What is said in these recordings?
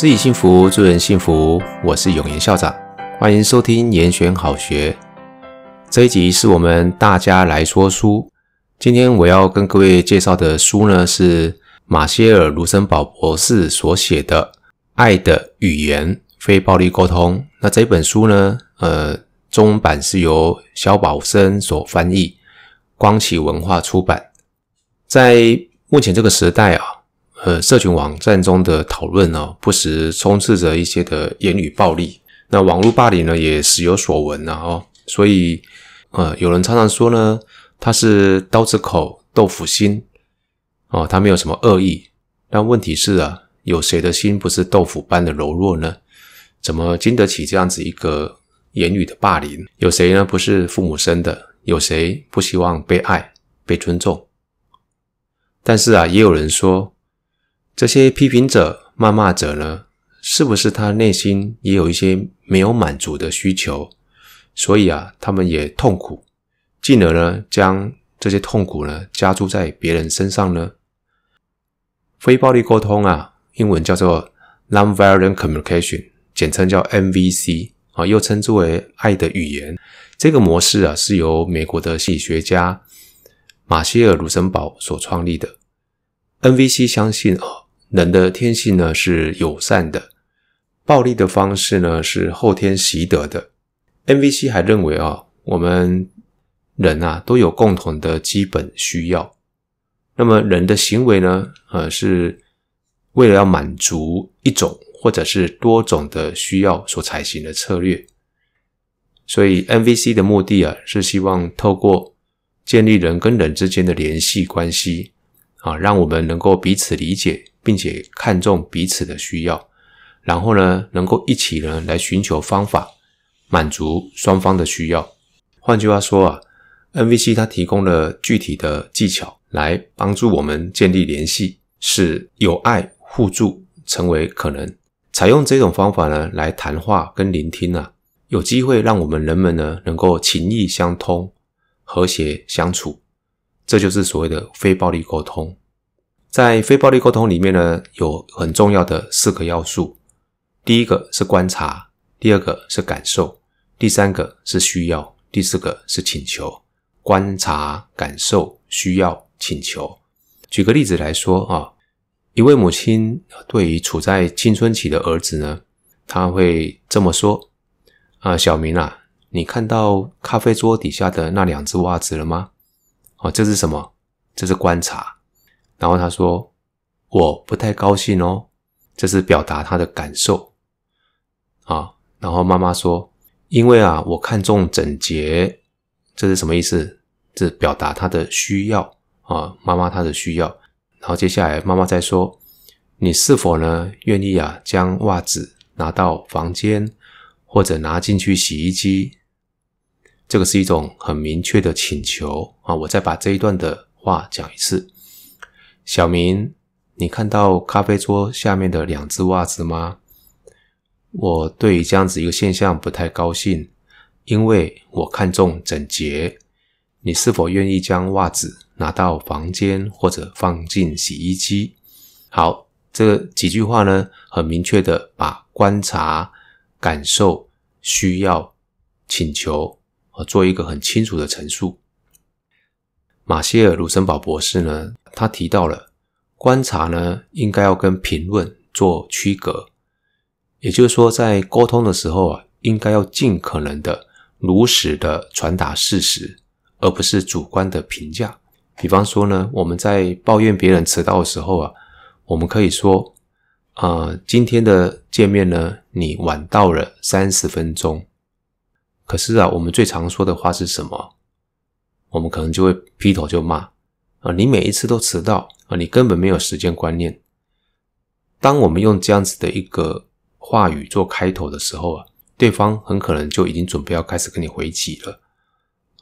自己幸福，助人幸福。我是永言校长，欢迎收听严选好学。这一集是我们大家来说书。今天我要跟各位介绍的书呢，是马歇尔·卢森堡博士所写的《爱的语言：非暴力沟通》。那这本书呢，呃，中文版是由肖宝生所翻译，光启文化出版。在目前这个时代啊。呃，社群网站中的讨论呢，不时充斥着一些的言语暴力。那网络霸凌呢，也时有所闻啊哦。所以，呃，有人常常说呢，他是刀子口豆腐心哦，他没有什么恶意。但问题是啊，有谁的心不是豆腐般的柔弱呢？怎么经得起这样子一个言语的霸凌？有谁呢不是父母生的？有谁不希望被爱、被尊重？但是啊，也有人说。这些批评者、谩骂者呢，是不是他内心也有一些没有满足的需求？所以啊，他们也痛苦，进而呢，将这些痛苦呢加注在别人身上呢？非暴力沟通啊，英文叫做 Nonviolent Communication，简称叫 NVC 啊，又称之为爱的语言。这个模式啊，是由美国的心理学家马歇尔·卢森堡所创立的。NVC 相信啊。人的天性呢是友善的，暴力的方式呢是后天习得的。NVC 还认为啊，我们人啊都有共同的基本需要。那么人的行为呢，呃，是为了要满足一种或者是多种的需要所采行的策略。所以 NVC 的目的啊，是希望透过建立人跟人之间的联系关系啊，让我们能够彼此理解。并且看重彼此的需要，然后呢，能够一起呢来寻求方法满足双方的需要。换句话说啊，NVC 它提供了具体的技巧来帮助我们建立联系，使友爱互助成为可能。采用这种方法呢来谈话跟聆听啊，有机会让我们人们呢能够情意相通、和谐相处。这就是所谓的非暴力沟通。在非暴力沟通里面呢，有很重要的四个要素。第一个是观察，第二个是感受，第三个是需要，第四个是请求。观察、感受、需要、请求。举个例子来说啊，一位母亲对于处在青春期的儿子呢，他会这么说：啊，小明啊，你看到咖啡桌底下的那两只袜子了吗？哦，这是什么？这是观察。然后他说：“我不太高兴哦，这是表达他的感受啊。”然后妈妈说：“因为啊，我看重整洁，这是什么意思？这表达他的需要啊，妈妈他的需要。”然后接下来妈妈再说：“你是否呢愿意啊将袜子拿到房间或者拿进去洗衣机？”这个是一种很明确的请求啊。我再把这一段的话讲一次。小明，你看到咖啡桌下面的两只袜子吗？我对于这样子一个现象不太高兴，因为我看重整洁。你是否愿意将袜子拿到房间或者放进洗衣机？好，这几句话呢，很明确的把观察、感受、需要、请求啊，做一个很清楚的陈述。马歇尔·卢森堡博士呢，他提到了观察呢，应该要跟评论做区隔，也就是说，在沟通的时候啊，应该要尽可能的如实的传达事实，而不是主观的评价。比方说呢，我们在抱怨别人迟到的时候啊，我们可以说：“啊、今天的见面呢，你晚到了三十分钟。”可是啊，我们最常说的话是什么？我们可能就会劈头就骂啊！你每一次都迟到啊！你根本没有时间观念。当我们用这样子的一个话语做开头的时候啊，对方很可能就已经准备要开始跟你回击了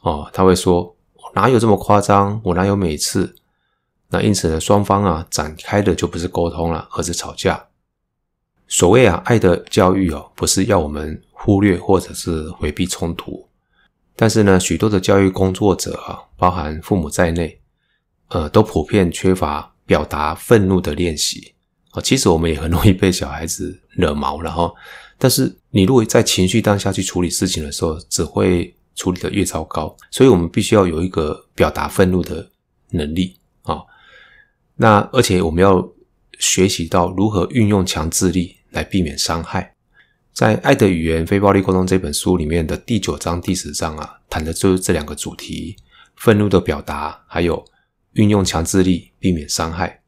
哦。他会说：“哪有这么夸张？我哪有每次？”那因此呢，双方啊展开的就不是沟通了，而是吵架。所谓啊，爱的教育哦，不是要我们忽略或者是回避冲突。但是呢，许多的教育工作者啊，包含父母在内，呃，都普遍缺乏表达愤怒的练习啊，其实我们也很容易被小孩子惹毛了哈。但是你如果在情绪当下去处理事情的时候，只会处理得越糟糕。所以我们必须要有一个表达愤怒的能力啊。那而且我们要学习到如何运用强制力来避免伤害。在《爱的语言：非暴力沟通》这本书里面的第九章、第十章啊，谈的就是这两个主题：愤怒的表达，还有运用强制力避免伤害。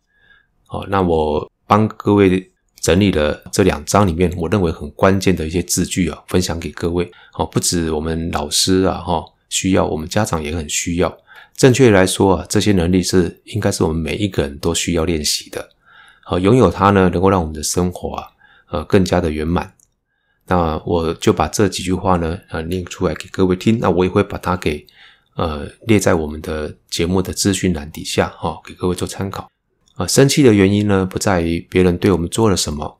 好，那我帮各位整理了这两章里面我认为很关键的一些字句啊，分享给各位。好，不止我们老师啊，哈，需要，我们家长也很需要。正确来说啊，这些能力是应该是我们每一个人都需要练习的。好，拥有它呢，能够让我们的生活啊，呃，更加的圆满。那我就把这几句话呢，呃，念出来给各位听。那我也会把它给呃列在我们的节目的资讯栏底下，哈、哦，给各位做参考。啊、生气的原因呢，不在于别人对我们做了什么，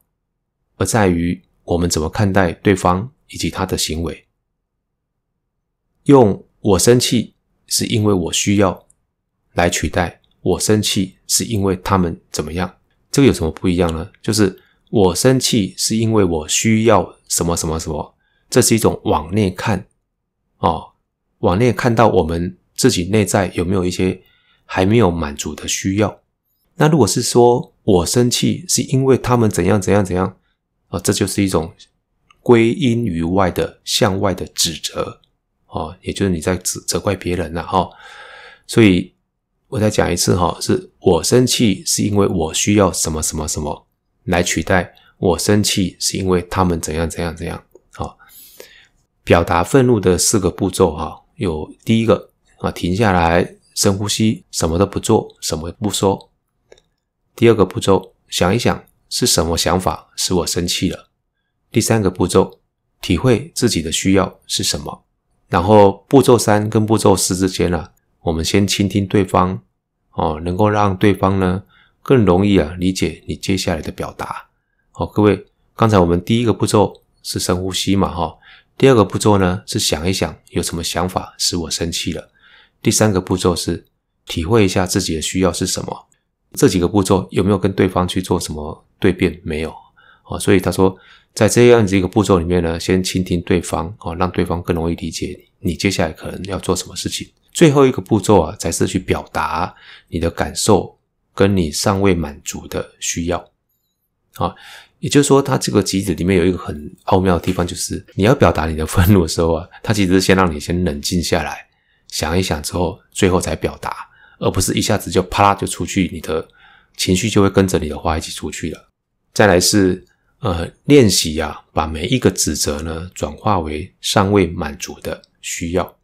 而在于我们怎么看待对方以及他的行为。用“我生气是因为我需要”来取代“我生气是因为他们怎么样”，这个有什么不一样呢？就是。我生气是因为我需要什么什么什么，这是一种往内看，哦，往内看到我们自己内在有没有一些还没有满足的需要。那如果是说我生气是因为他们怎样怎样怎样，哦，这就是一种归因于外的向外的指责，哦，也就是你在指责怪别人了哈。所以我再讲一次哈，是我生气是因为我需要什么什么什么。来取代我生气是因为他们怎样怎样怎样。好，表达愤怒的四个步骤哈，有第一个啊，停下来深呼吸，什么都不做，什么不说。第二个步骤，想一想是什么想法使我生气了。第三个步骤，体会自己的需要是什么。然后步骤三跟步骤四之间呢，我们先倾听对方哦，能够让对方呢。更容易啊理解你接下来的表达。好，各位，刚才我们第一个步骤是深呼吸嘛，哈。第二个步骤呢是想一想有什么想法使我生气了。第三个步骤是体会一下自己的需要是什么。这几个步骤有没有跟对方去做什么对辩？没有。好，所以他说，在这样子一个步骤里面呢，先倾听对方，哦，让对方更容易理解你，你接下来可能要做什么事情。最后一个步骤啊，才是去表达你的感受。跟你尚未满足的需要，啊，也就是说，它这个机制里面有一个很奥妙的地方，就是你要表达你的愤怒的时候啊，它其实是先让你先冷静下来，想一想之后，最后才表达，而不是一下子就啪啦就出去，你的情绪就会跟着你的话一起出去了。再来是呃练习啊，把每一个指责呢转化为尚未满足的需要。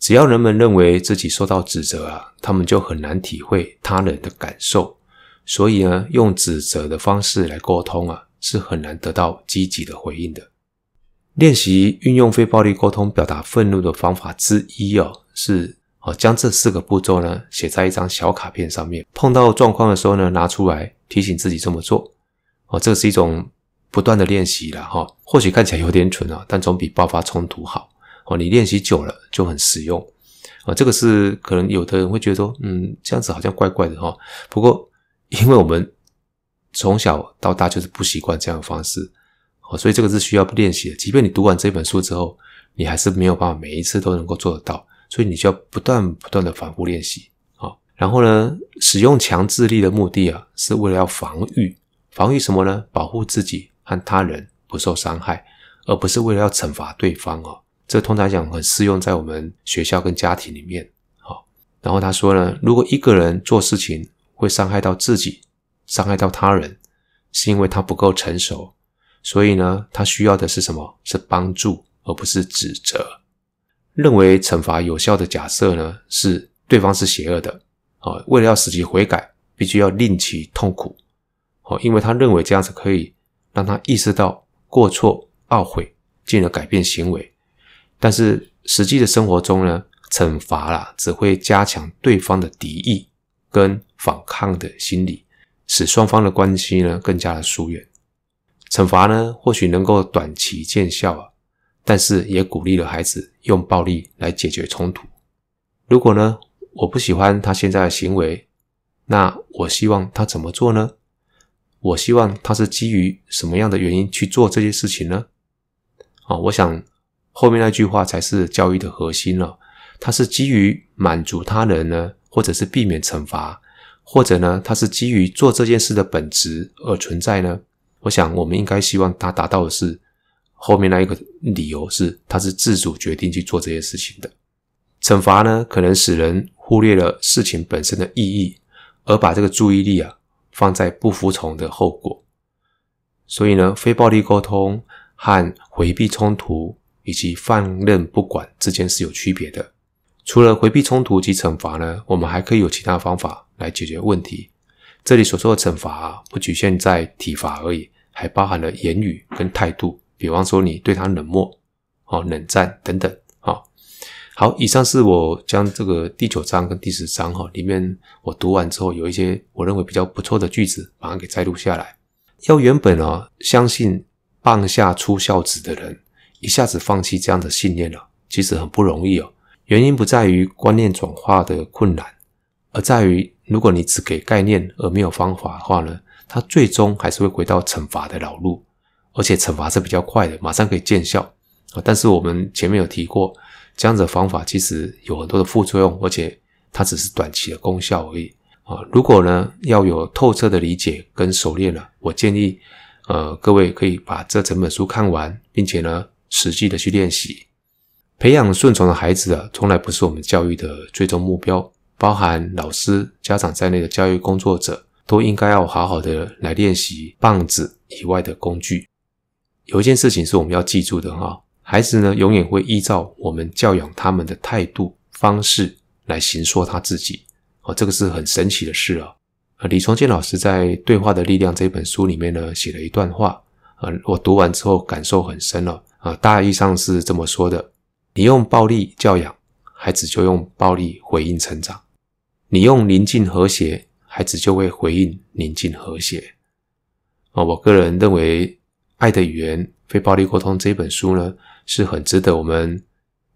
只要人们认为自己受到指责啊，他们就很难体会他人的感受。所以呢，用指责的方式来沟通啊，是很难得到积极的回应的。练习运用非暴力沟通表达愤怒的方法之一哦，是哦将这四个步骤呢写在一张小卡片上面，碰到状况的时候呢拿出来提醒自己这么做。哦，这是一种不断的练习了哈。或许看起来有点蠢啊，但总比爆发冲突好。哦，你练习久了就很实用啊。这个是可能有的人会觉得说，嗯，这样子好像怪怪的哈。不过，因为我们从小到大就是不习惯这样的方式，哦，所以这个是需要练习的。即便你读完这本书之后，你还是没有办法每一次都能够做得到，所以你就要不断不断的反复练习啊。然后呢，使用强制力的目的啊，是为了要防御，防御什么呢？保护自己和他人不受伤害，而不是为了要惩罚对方哦。这通常讲很适用在我们学校跟家庭里面，好。然后他说呢，如果一个人做事情会伤害到自己，伤害到他人，是因为他不够成熟，所以呢，他需要的是什么？是帮助，而不是指责。认为惩罚有效的假设呢，是对方是邪恶的，啊，为了要使其悔改，必须要令其痛苦，哦，因为他认为这样子可以让他意识到过错、懊悔，进而改变行为。但是实际的生活中呢，惩罚啦只会加强对方的敌意跟反抗的心理，使双方的关系呢更加的疏远。惩罚呢或许能够短期见效啊，但是也鼓励了孩子用暴力来解决冲突。如果呢我不喜欢他现在的行为，那我希望他怎么做呢？我希望他是基于什么样的原因去做这些事情呢？啊，我想后面那句话才是教育的核心了。他是基于满足他人呢，或者是避免惩罚，或者呢，他是基于做这件事的本质而存在呢？我想我们应该希望他达到的是后面那一个理由是，他是自主决定去做这些事情的。惩罚呢，可能使人忽略了事情本身的意义，而把这个注意力啊。放在不服从的后果，所以呢，非暴力沟通和回避冲突以及放任不管之间是有区别的。除了回避冲突及惩罚呢，我们还可以有其他方法来解决问题。这里所说的惩罚啊，不局限在体罚而已，还包含了言语跟态度，比方说你对他冷漠、哦冷战等等。好，以上是我将这个第九章跟第十章哈里面我读完之后，有一些我认为比较不错的句子，把它给摘录下来。要原本啊相信棒下出孝子的人，一下子放弃这样的信念了，其实很不容易哦。原因不在于观念转化的困难，而在于如果你只给概念而没有方法的话呢，它最终还是会回到惩罚的老路，而且惩罚是比较快的，马上可以见效啊。但是我们前面有提过。这样子的方法其实有很多的副作用，而且它只是短期的功效而已啊。如果呢要有透彻的理解跟熟练了，我建议呃各位可以把这整本书看完，并且呢实际的去练习。培养顺从的孩子啊，从来不是我们教育的最终目标。包含老师、家长在内的教育工作者，都应该要好好的来练习棒子以外的工具。有一件事情是我们要记住的哈。孩子呢，永远会依照我们教养他们的态度方式来形塑他自己。哦，这个是很神奇的事啊！李崇建老师在《对话的力量》这本书里面呢，写了一段话，啊，我读完之后感受很深了。啊，大意上是这么说的：你用暴力教养，孩子就用暴力回应成长；你用宁静和谐，孩子就会回应宁静和谐。啊，我个人认为，《爱的语言：非暴力沟通》这本书呢，是很值得我们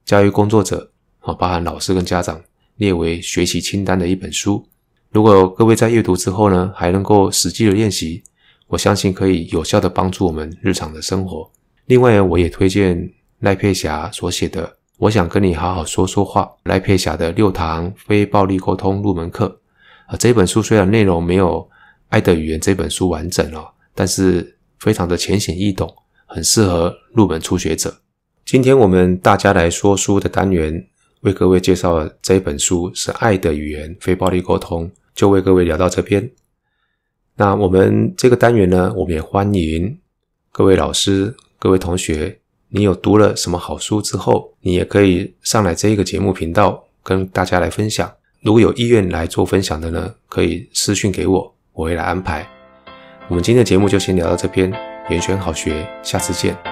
教育工作者啊，包含老师跟家长列为学习清单的一本书。如果各位在阅读之后呢，还能够实际的练习，我相信可以有效的帮助我们日常的生活。另外，我也推荐赖佩霞所写的《我想跟你好好说说话》，赖佩霞的六堂非暴力沟通入门课啊。这本书虽然内容没有《爱的语言》这本书完整哦，但是非常的浅显易懂，很适合入门初学者。今天我们大家来说书的单元，为各位介绍这本书是《爱的语言：非暴力沟通》，就为各位聊到这边。那我们这个单元呢，我们也欢迎各位老师、各位同学，你有读了什么好书之后，你也可以上来这一个节目频道跟大家来分享。如果有意愿来做分享的呢，可以私讯给我，我会来安排。我们今天的节目就先聊到这边，延选好学，下次见。